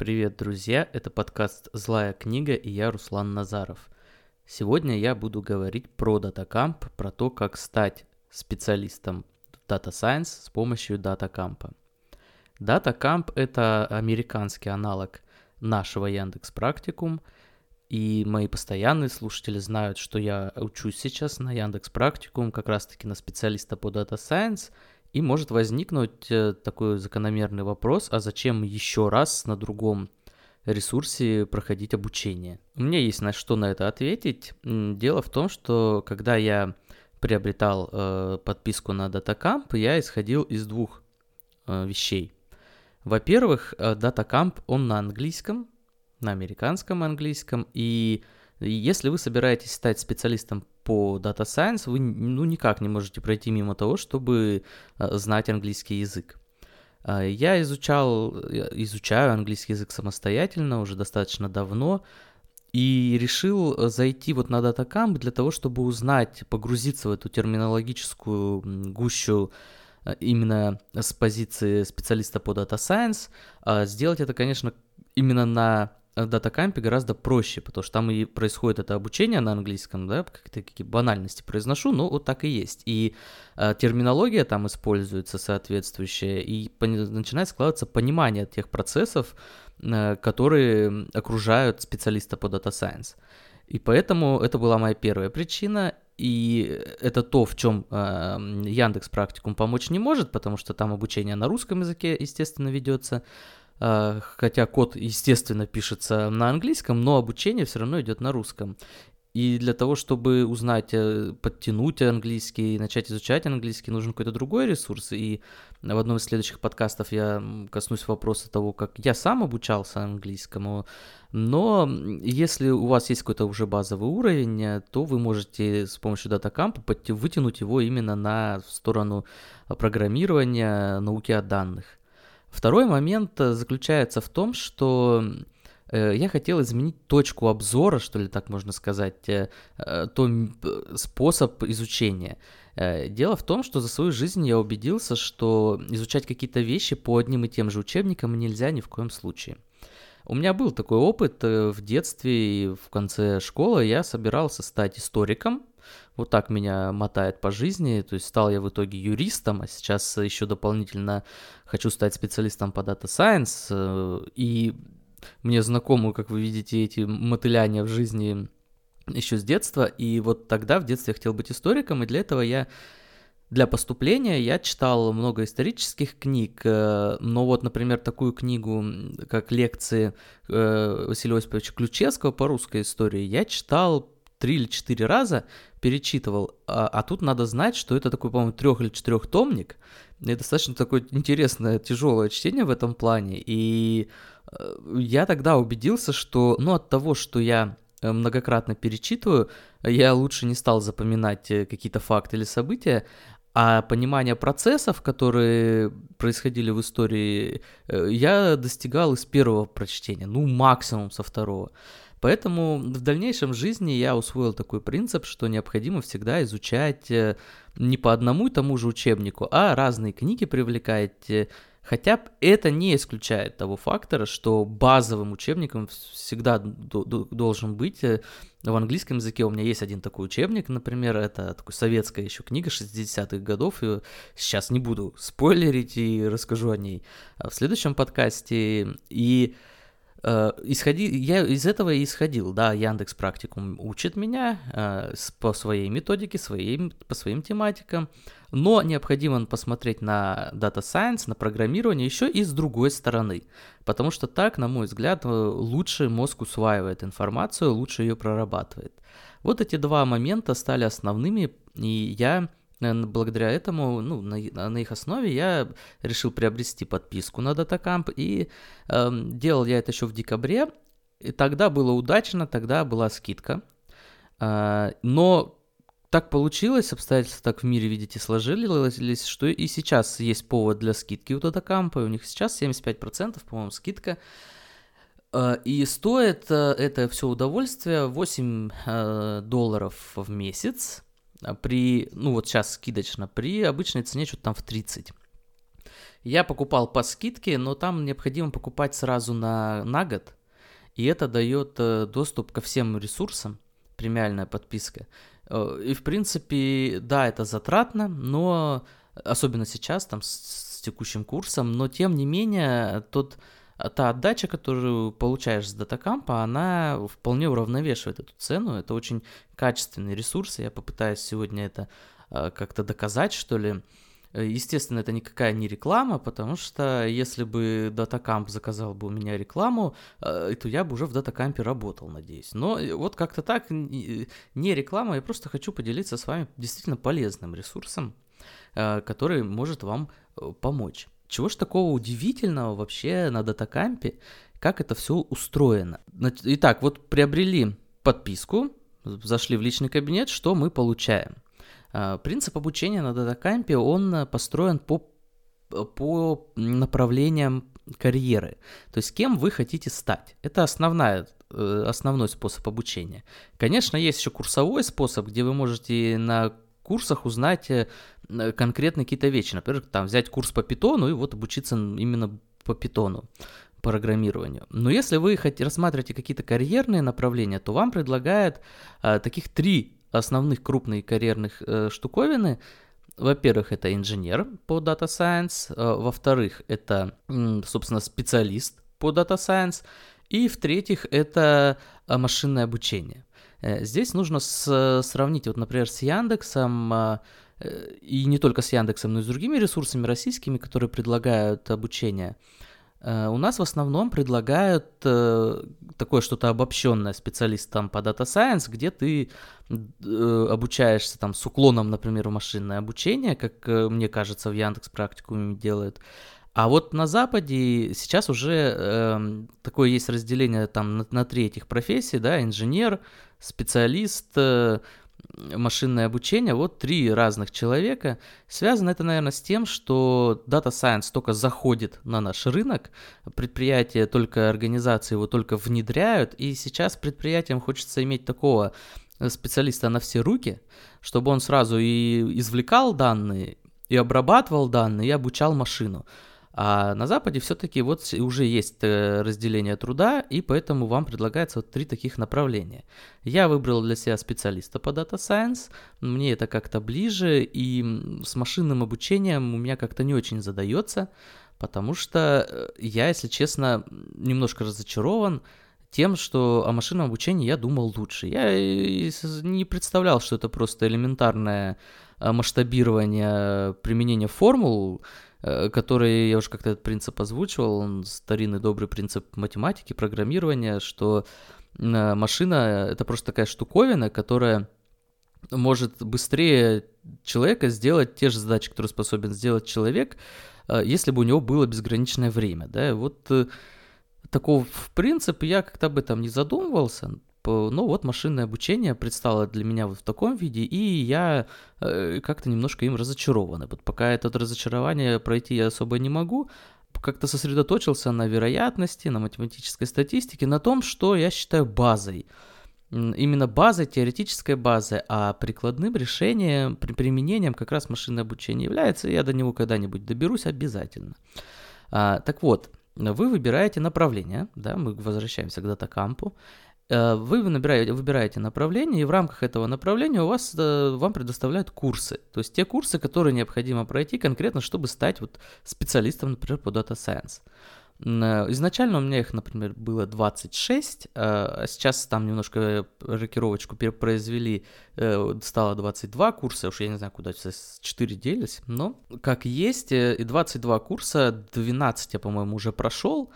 Привет, друзья! Это подкаст «Злая книга» и я Руслан Назаров. Сегодня я буду говорить про DataCamp, про то, как стать специалистом Data Science с помощью DataCamp. DataCamp — это американский аналог нашего Яндекс Практикум, и мои постоянные слушатели знают, что я учусь сейчас на Яндекс Практикум как раз-таки на специалиста по Data Science — и может возникнуть э, такой закономерный вопрос, а зачем еще раз на другом ресурсе проходить обучение? У меня есть на что на это ответить. Дело в том, что когда я приобретал э, подписку на DataCamp, я исходил из двух э, вещей. Во-первых, э, DataCamp, он на английском, на американском английском, и если вы собираетесь стать специалистом по Data Science, вы ну, никак не можете пройти мимо того, чтобы э, знать английский язык. Э, я изучал, изучаю английский язык самостоятельно уже достаточно давно, и решил зайти вот на DataCamp для того, чтобы узнать, погрузиться в эту терминологическую гущу э, именно с позиции специалиста по Data Science. Сделать это, конечно, именно на датакампе гораздо проще, потому что там и происходит это обучение на английском, да, как-то какие банальности произношу, но вот так и есть. И э, терминология там используется соответствующая, и по- начинает складываться понимание тех процессов, э, которые окружают специалиста по Data Science. И поэтому это была моя первая причина, и это то, в чем э, Яндекс Практикум помочь не может, потому что там обучение на русском языке, естественно, ведется. А, хотя код, естественно, пишется на английском, но обучение все равно идет на русском. И для того, чтобы узнать, э, подтянуть английский, начать изучать английский, нужен какой-то другой ресурс. И в одном из следующих подкастов я коснусь вопроса того, как я сам обучался английскому. Но если у вас есть какой-то уже базовый уровень, э, то вы можете с помощью DataCamp вытянуть его именно на сторону программирования, науки о данных. Второй момент э, заключается в том, что э, я хотел изменить точку обзора, что ли так можно сказать, э, то способ изучения. Дело в том, что за свою жизнь я убедился, что изучать какие-то вещи по одним и тем же учебникам нельзя ни в коем случае. У меня был такой опыт в детстве и в конце школы. Я собирался стать историком, вот так меня мотает по жизни. То есть стал я в итоге юристом, а сейчас еще дополнительно хочу стать специалистом по Data Science. Э, и мне знакомы, как вы видите, эти мотыляния в жизни еще с детства. И вот тогда в детстве я хотел быть историком, и для этого я для поступления я читал много исторических книг, э, но вот, например, такую книгу, как лекции э, Василия Осиповича Ключевского по русской истории, я читал три или четыре раза, перечитывал, а, а тут надо знать, что это такой, по-моему, трех или четырехтомник, и достаточно такое интересное, тяжелое чтение в этом плане, и э, я тогда убедился, что, ну, от того, что я э, многократно перечитываю, я лучше не стал запоминать э, какие-то факты или события, а понимание процессов, которые происходили в истории, я достигал из первого прочтения, ну, максимум со второго. Поэтому в дальнейшем жизни я усвоил такой принцип, что необходимо всегда изучать э, не по одному и тому же учебнику, а разные книги привлекать, э, Хотя это не исключает того фактора, что базовым учебником всегда должен быть э, в английском языке. У меня есть один такой учебник, например, это такой советская еще книга 60-х годов. И сейчас не буду спойлерить и расскажу о ней в следующем подкасте. И Э, исходи, я из этого и исходил, да, Яндекс Практикум учит меня э, по своей методике, своим, по своим тематикам, но необходимо посмотреть на Data Science, на программирование еще и с другой стороны, потому что так, на мой взгляд, э, лучше мозг усваивает информацию, лучше ее прорабатывает. Вот эти два момента стали основными, и я благодаря этому, ну, на, на их основе я решил приобрести подписку на DataCamp, и э, делал я это еще в декабре, и тогда было удачно, тогда была скидка, э, но так получилось, обстоятельства так в мире, видите, сложились, что и сейчас есть повод для скидки у DataCamp, и у них сейчас 75%, по-моему, скидка, э, и стоит э, это все удовольствие 8 э, долларов в месяц, а при, ну вот сейчас скидочно, при обычной цене что-то там в 30. Я покупал по скидке, но там необходимо покупать сразу на, на год, и это дает э, доступ ко всем ресурсам, премиальная подписка. Э, и, в принципе, да, это затратно, но особенно сейчас, там, с, с текущим курсом, но, тем не менее, тот, та отдача, которую получаешь с датакампа, она вполне уравновешивает эту цену. Это очень качественный ресурс, я попытаюсь сегодня это э, как-то доказать, что ли. Э, естественно, это никакая не реклама, потому что если бы DataCamp заказал бы у меня рекламу, э, то я бы уже в DataCamp работал, надеюсь. Но э, вот как-то так, не реклама, я просто хочу поделиться с вами действительно полезным ресурсом, который может вам помочь. Чего ж такого удивительного вообще на DataCamp, как это все устроено? Итак, вот приобрели подписку, зашли в личный кабинет, что мы получаем – а, принцип обучения на датакампе, он построен по, по направлениям карьеры. То есть кем вы хотите стать. Это основная, э, основной способ обучения. Конечно, есть еще курсовой способ, где вы можете на курсах узнать э, конкретно какие-то вещи. Например, там взять курс по питону и вот обучиться именно по питону программированию. Но если вы хотите, рассматриваете какие-то карьерные направления, то вам предлагают а, таких три основных крупных карьерных э, штуковины. Во-первых, это инженер по Data Science, э, во-вторых, это, собственно, специалист по Data Science, и в-третьих, это э, машинное обучение. Э, здесь нужно с, сравнить, вот, например, с Яндексом, э, и не только с Яндексом, но и с другими ресурсами российскими, которые предлагают обучение. Э, у нас в основном предлагают э, такое что-то обобщенное специалистам по Data Science, где ты э, обучаешься там с уклоном, например, в машинное обучение, как мне кажется в Яндекс практикуме делают. А вот на Западе сейчас уже э, такое есть разделение там на, на три этих профессии, да, инженер, специалист, э, машинное обучение, вот три разных человека. Связано это, наверное, с тем, что Data Science только заходит на наш рынок, предприятия только, организации его только внедряют, и сейчас предприятиям хочется иметь такого специалиста на все руки, чтобы он сразу и извлекал данные, и обрабатывал данные, и обучал машину. А на Западе все-таки вот уже есть э, разделение труда, и поэтому вам предлагается вот три таких направления. Я выбрал для себя специалиста по Data Science, мне это как-то ближе, и с машинным обучением у меня как-то не очень задается, потому что э, я, если честно, немножко разочарован тем, что о машинном обучении я думал лучше. Я не представлял, что это просто элементарное э, масштабирование применения формул, который, я уже как-то этот принцип озвучивал, он старинный добрый принцип математики, программирования, что э, машина — это просто такая штуковина, которая может быстрее человека сделать те же задачи, которые способен сделать человек, э, если бы у него было безграничное время, да, вот такого в принципе я как-то об этом не задумывался, ну вот машинное обучение предстало для меня вот в таком виде, и я э, как-то немножко им разочарован. Вот пока это разочарование пройти я особо не могу, как-то сосредоточился на вероятности, на математической статистике, на том, что я считаю базой. Именно базой, теоретической базой, а прикладным решением, при применением как раз машинное обучение является, и я до него когда-нибудь доберусь обязательно. А, так вот, вы выбираете направление, да, мы возвращаемся к датакампу, вы набираете, выбираете направление, и в рамках этого направления у вас, э, вам предоставляют курсы. То есть те курсы, которые необходимо пройти конкретно, чтобы стать вот специалистом, например, по Data Science. Э, изначально у меня их, например, было 26, а сейчас там немножко рокировочку произвели, стало 22 курса, уж я не знаю, куда сейчас 4 делись, но как есть, и 22 курса, 12 я, по-моему, уже прошел,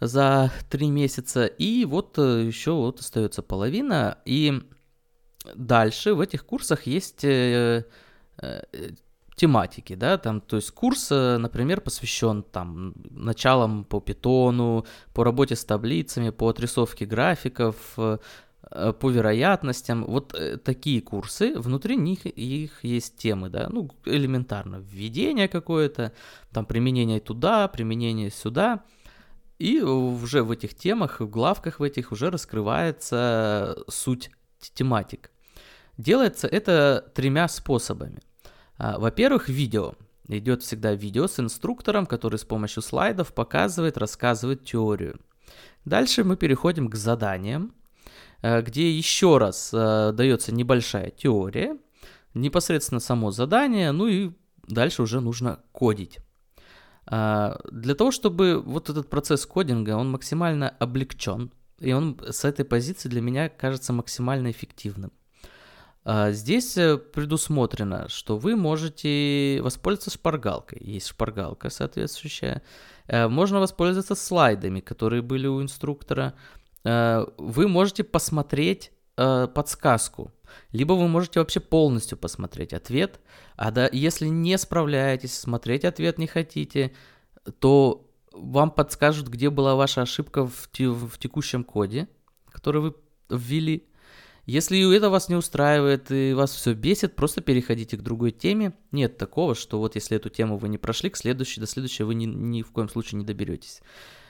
за три месяца, и вот э, еще вот остается половина, и дальше в этих курсах есть э, э, тематики, да, там, то есть курс, например, посвящен там началам по питону, по работе с таблицами, по отрисовке графиков, по вероятностям, вот такие курсы, внутри них их есть темы, да, ну, элементарно, введение какое-то, там, применение туда, применение сюда, и уже в этих темах, в главках в этих уже раскрывается суть тематик. Делается это тремя способами. А, во-первых, видео. идет всегда видео с инструктором, который с помощью слайдов показывает, рассказывает теорию. Дальше мы переходим к заданиям, э, где еще раз э, дается небольшая теория, непосредственно само задание, ну и дальше уже нужно кодить. А, для того, чтобы вот этот процесс кодинга, он максимально облегчен, и он с этой позиции для меня кажется максимально эффективным. А, здесь э, предусмотрено, что вы можете воспользоваться шпаргалкой. Есть шпаргалка соответствующая. Э, можно воспользоваться слайдами, которые были у инструктора. Э, вы можете посмотреть подсказку, либо вы можете вообще полностью посмотреть ответ. А да, если не справляетесь, смотреть ответ не хотите, то вам подскажут, где была ваша ошибка в, в текущем коде, который вы ввели. Если это вас не устраивает и вас все бесит, просто переходите к другой теме. Нет такого, что вот если эту тему вы не прошли, к следующей, до следующей вы ни, ни в коем случае не доберетесь.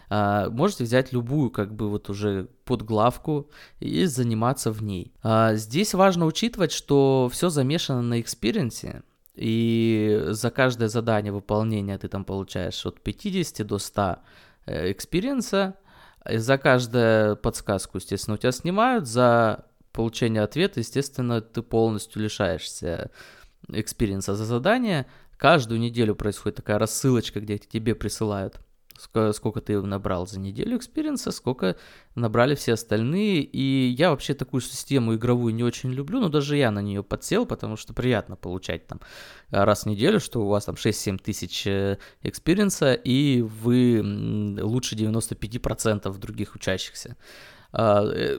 А, можете взять любую, как бы вот уже подглавку и заниматься в ней. А, здесь важно учитывать, что все замешано на experience е, и за каждое задание выполнения ты там получаешь от 50 до 100 э, experience а, за каждую подсказку, естественно, у тебя снимают, за получения ответа, естественно, ты полностью лишаешься experience а за задание. Каждую неделю происходит такая рассылочка, где тебе присылают сколько ты набрал за неделю experience а, сколько набрали все остальные. И я вообще такую систему игровую не очень люблю, но даже я на нее подсел, потому что приятно получать там раз в неделю, что у вас там 6-7 тысяч э, experience а, и вы лучше 95% других учащихся. А, э,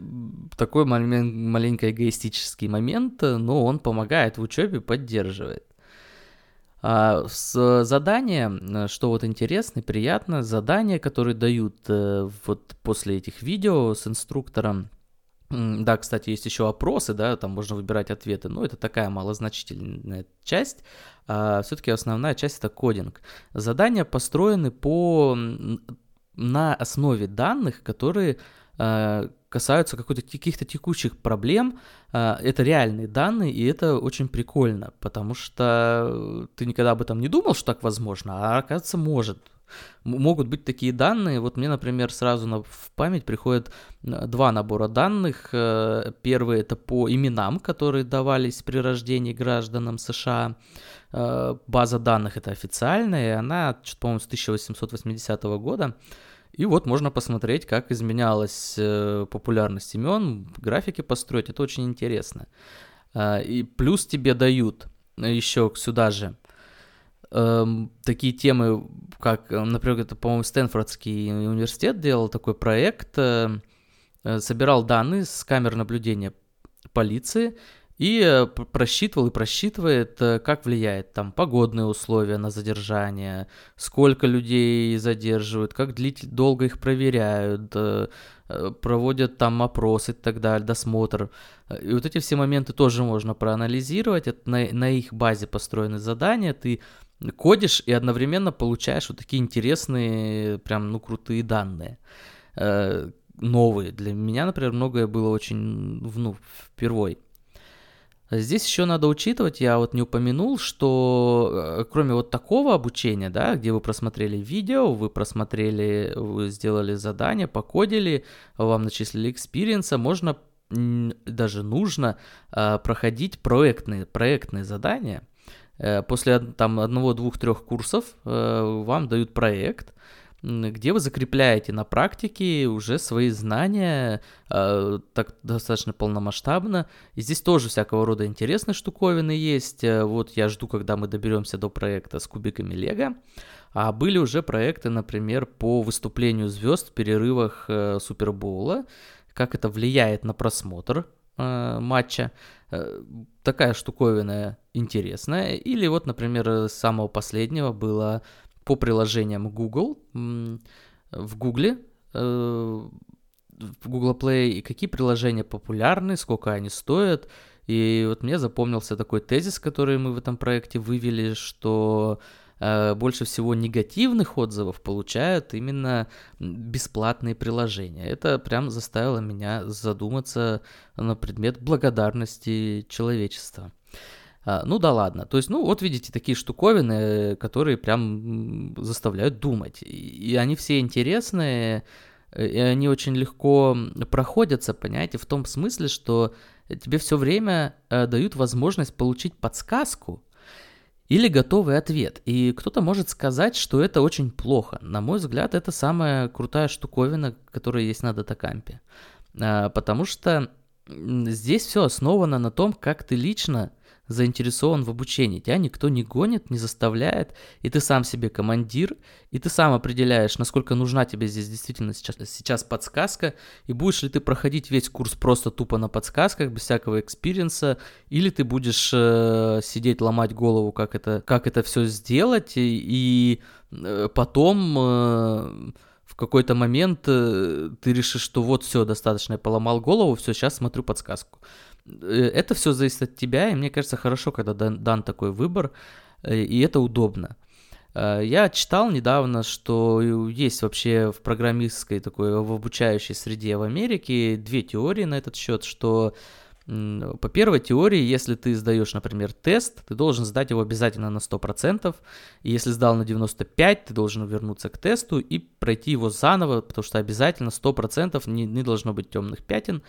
такой маленький эгоистический момент, но он помогает в учебе, поддерживает. А, с задания, что вот интересно, приятно, задания, которые дают э, вот после этих видео с инструктором, да, кстати, есть еще опросы, да, там можно выбирать ответы, но это такая малозначительная часть. А все-таки основная часть это кодинг. Задания построены по на основе данных, которые Э, касаются каких-то текущих проблем. Э, это реальные данные, и это очень прикольно, потому что ты никогда об этом не думал, что так возможно, а оказывается может. Могут быть такие данные. Вот мне, например, сразу на, в память приходят э, два набора данных. Первый это по именам, которые давались при рождении гражданам США. База данных это официальная, она, по-моему, с 1880 года. И вот можно посмотреть, как изменялась э, популярность имен, графики построить, это очень интересно. Э, и плюс тебе дают еще сюда же э, такие темы, как, например, это, по-моему, Стэнфордский университет делал такой проект, э, э собирал данные с камер наблюдения полиции и э, просчитывал и просчитывает, э, как влияет там погодные условия на задержание, сколько людей задерживают, как длительно, долго их проверяют, э, проводят там опросы и так далее, досмотр. И вот эти все моменты тоже можно проанализировать, это на, на их базе построены задания, ты кодишь и одновременно получаешь вот такие интересные, прям, ну, крутые данные новые. Для меня, например, многое было очень, ну, впервой. Здесь еще надо учитывать, я вот не упомянул, что э, кроме вот такого обучения, да, где вы просмотрели видео, вы просмотрели, вы сделали задание, покодили, вам начислили experience а, можно даже нужно э, проходить проектные, проектные задания. Э, после там одного, двух, трех курсов вам дают проект, где вы закрепляете на практике уже свои знания э, так достаточно полномасштабно. И здесь тоже всякого рода интересные штуковины есть. Э, вот я жду, когда мы доберемся до проекта с кубиками Лего. А были уже проекты, например, по выступлению звезд в перерывах э, Супербоула, как это влияет на просмотр э, матча. Э, такая штуковина интересная. Или вот, например, с самого последнего было по приложениям Google, в Google, э, в Google Play, и какие приложения популярны, сколько они стоят. И вот мне запомнился такой тезис, который мы в этом проекте вывели, что э, больше всего негативных отзывов получают именно бесплатные приложения. Это прям заставило меня задуматься на предмет благодарности человечества. А, ну да ладно. То есть, ну вот видите, такие штуковины, которые прям заставляют думать. И они все интересные, и они очень легко проходятся, понимаете, в том смысле, что тебе все время э, дают возможность получить подсказку, или готовый ответ. И кто-то может сказать, что это очень плохо. На мой взгляд, это самая крутая штуковина, которая есть на DataCamp е. А, потому что здесь все основано на том, как ты лично заинтересован в обучении. Тебя никто не гонит, не заставляет, и ты сам себе командир, и ты сам определяешь, насколько нужна тебе здесь действительно сейчас, сейчас подсказка, и будешь ли ты проходить весь курс просто тупо на подсказках, без всякого experience а, или ты будешь э, сидеть, ломать голову, как это, как это все сделать, и, и э, потом... Э, в какой-то момент э, ты решишь, что вот все, достаточно, я поломал голову, все, сейчас смотрю подсказку. Э, это все зависит от тебя, и мне кажется, хорошо, когда дан, дан такой выбор, э, и это удобно. Э, я читал недавно, что есть вообще в программистской такой, в обучающей среде в Америке две теории на этот счет, что по первой теории, если ты сдаешь, например, тест, ты должен сдать его обязательно на 100%, и если сдал на 95%, ты должен вернуться к тесту и пройти его заново, потому что обязательно 100% не, не должно быть темных пятен,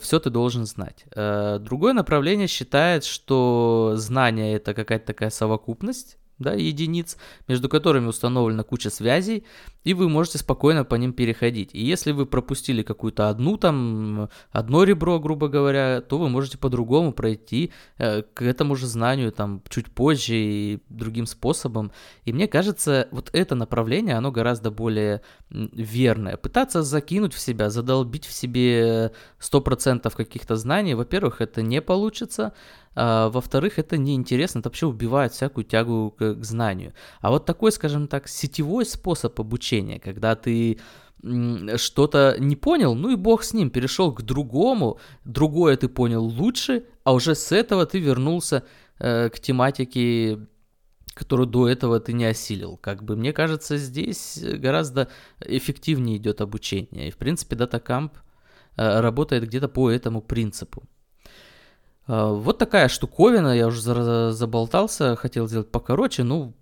все ты должен знать. Э, другое направление считает, что знание это какая-то такая совокупность, да, единиц, между которыми установлена куча связей, и вы можете спокойно по ним переходить. И если вы пропустили какую-то одну там, одно ребро, грубо говоря, то вы можете по-другому пройти э, к этому же знанию там чуть позже и другим способом. И мне кажется, вот это направление, оно гораздо более верное. Пытаться закинуть в себя, задолбить в себе 100% каких-то знаний, во-первых, это не получится, а, во-вторых, это неинтересно, это вообще убивает всякую тягу к, к знанию. А вот такой, скажем так, сетевой способ обучения, когда ты что-то не понял, ну и бог с ним, перешел к другому, другое ты понял лучше, а уже с этого ты вернулся э, к тематике которую до этого ты не осилил. Как бы мне кажется, здесь гораздо эффективнее идет обучение. И в принципе DataCamp э, работает где-то по этому принципу. А, вот такая штуковина, я уже заболтался, хотел сделать покороче, ну,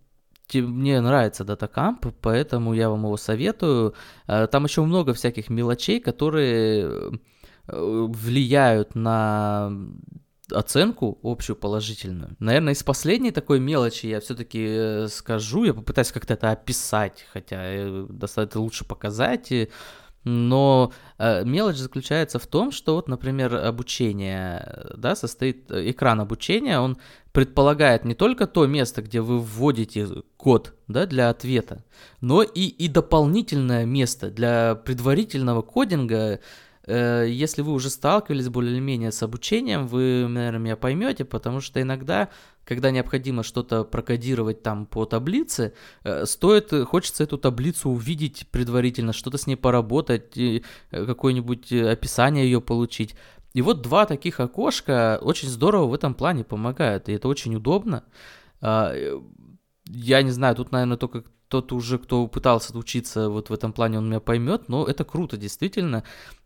мне нравится DataCamp, поэтому я вам его советую. А, там еще много всяких мелочей, которые э, влияют на оценку общую положительную. Наверное, из последней такой мелочи я все-таки э, скажу, я попытаюсь как-то это описать, хотя э, достаточно лучше показать. Но э, мелочь заключается в том, что вот, например, обучение, да, состоит, э, экран обучения, он предполагает не только то место, где вы вводите код, да, для ответа, но и, и дополнительное место для предварительного кодинга, Э, если вы уже сталкивались более-менее с обучением, вы, наверное, меня поймете, потому что иногда, когда необходимо что-то прокодировать там по таблице, э, стоит, хочется эту таблицу увидеть предварительно, что-то с ней поработать, э, какое-нибудь описание ее получить. И вот два таких окошка очень здорово в этом плане помогают, и это очень удобно. А, я не знаю, тут, наверное, только тот уже, кто пытался учиться вот в этом плане, он меня поймет, но это круто, действительно.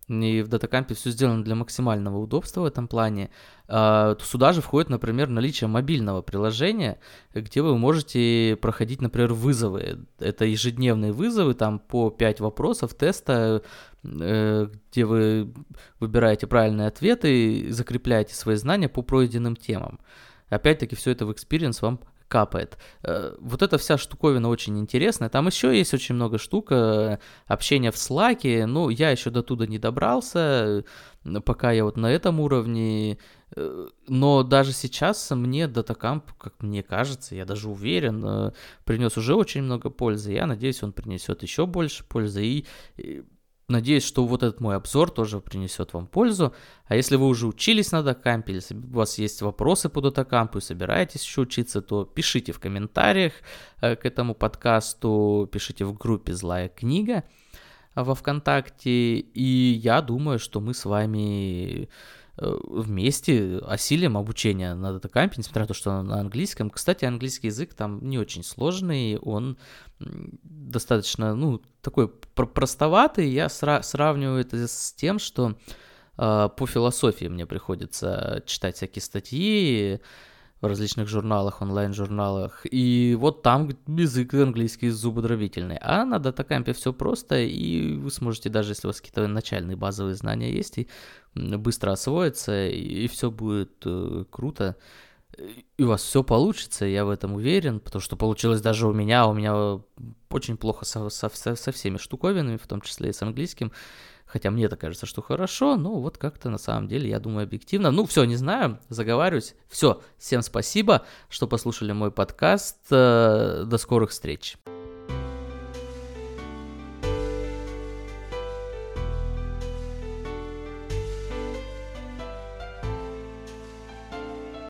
И в датакампе все сделано для максимального удобства в этом плане. А, сюда же входит, например, наличие мобильного приложения, где вы можете проходить, например, вызовы. Это ежедневные вызовы, там по 5 вопросов теста, э, где вы выбираете правильные ответы и закрепляете свои знания по пройденным темам. Опять-таки все это в experience вам капает. Э, вот эта вся штуковина очень интересная. Там еще есть очень много штук. Э, общения в Slack. Ну, я еще до туда не добрался, э, пока я вот на этом уровне. Но даже сейчас мне DataCamp, как мне кажется, я даже уверен, принес уже очень много пользы. Я надеюсь, он принесет еще больше пользы. И Надеюсь, что вот этот мой обзор тоже принесет вам пользу. А если вы уже учились на датакампе, если у вас есть вопросы по датакампу и собираетесь еще учиться, то пишите в комментариях э, к этому подкасту, пишите в группе «Злая книга» во ВКонтакте. И я думаю, что мы с вами вместе осилим обучение на датакампе, несмотря на то, что на английском. Кстати, английский язык там не очень сложный, он достаточно, ну, такой простоватый. Я сра- сравниваю это с тем, что э, по философии мне приходится читать всякие статьи, различных журналах, онлайн-журналах. И вот там язык английский зубодробительный. А на датакампе все просто, и вы сможете, даже если у вас какие-то начальные базовые знания есть, и быстро освоиться, и все будет э, круто. И у вас все получится, я в этом уверен, потому что получилось даже у меня, у меня очень плохо со, со, со всеми штуковинами, в том числе и с английским. Хотя мне-то кажется, что хорошо, но вот как-то на самом деле, я думаю, объективно. Ну, все, не знаю, заговариваюсь. Все, всем спасибо, что послушали мой подкаст. Э, до скорых встреч.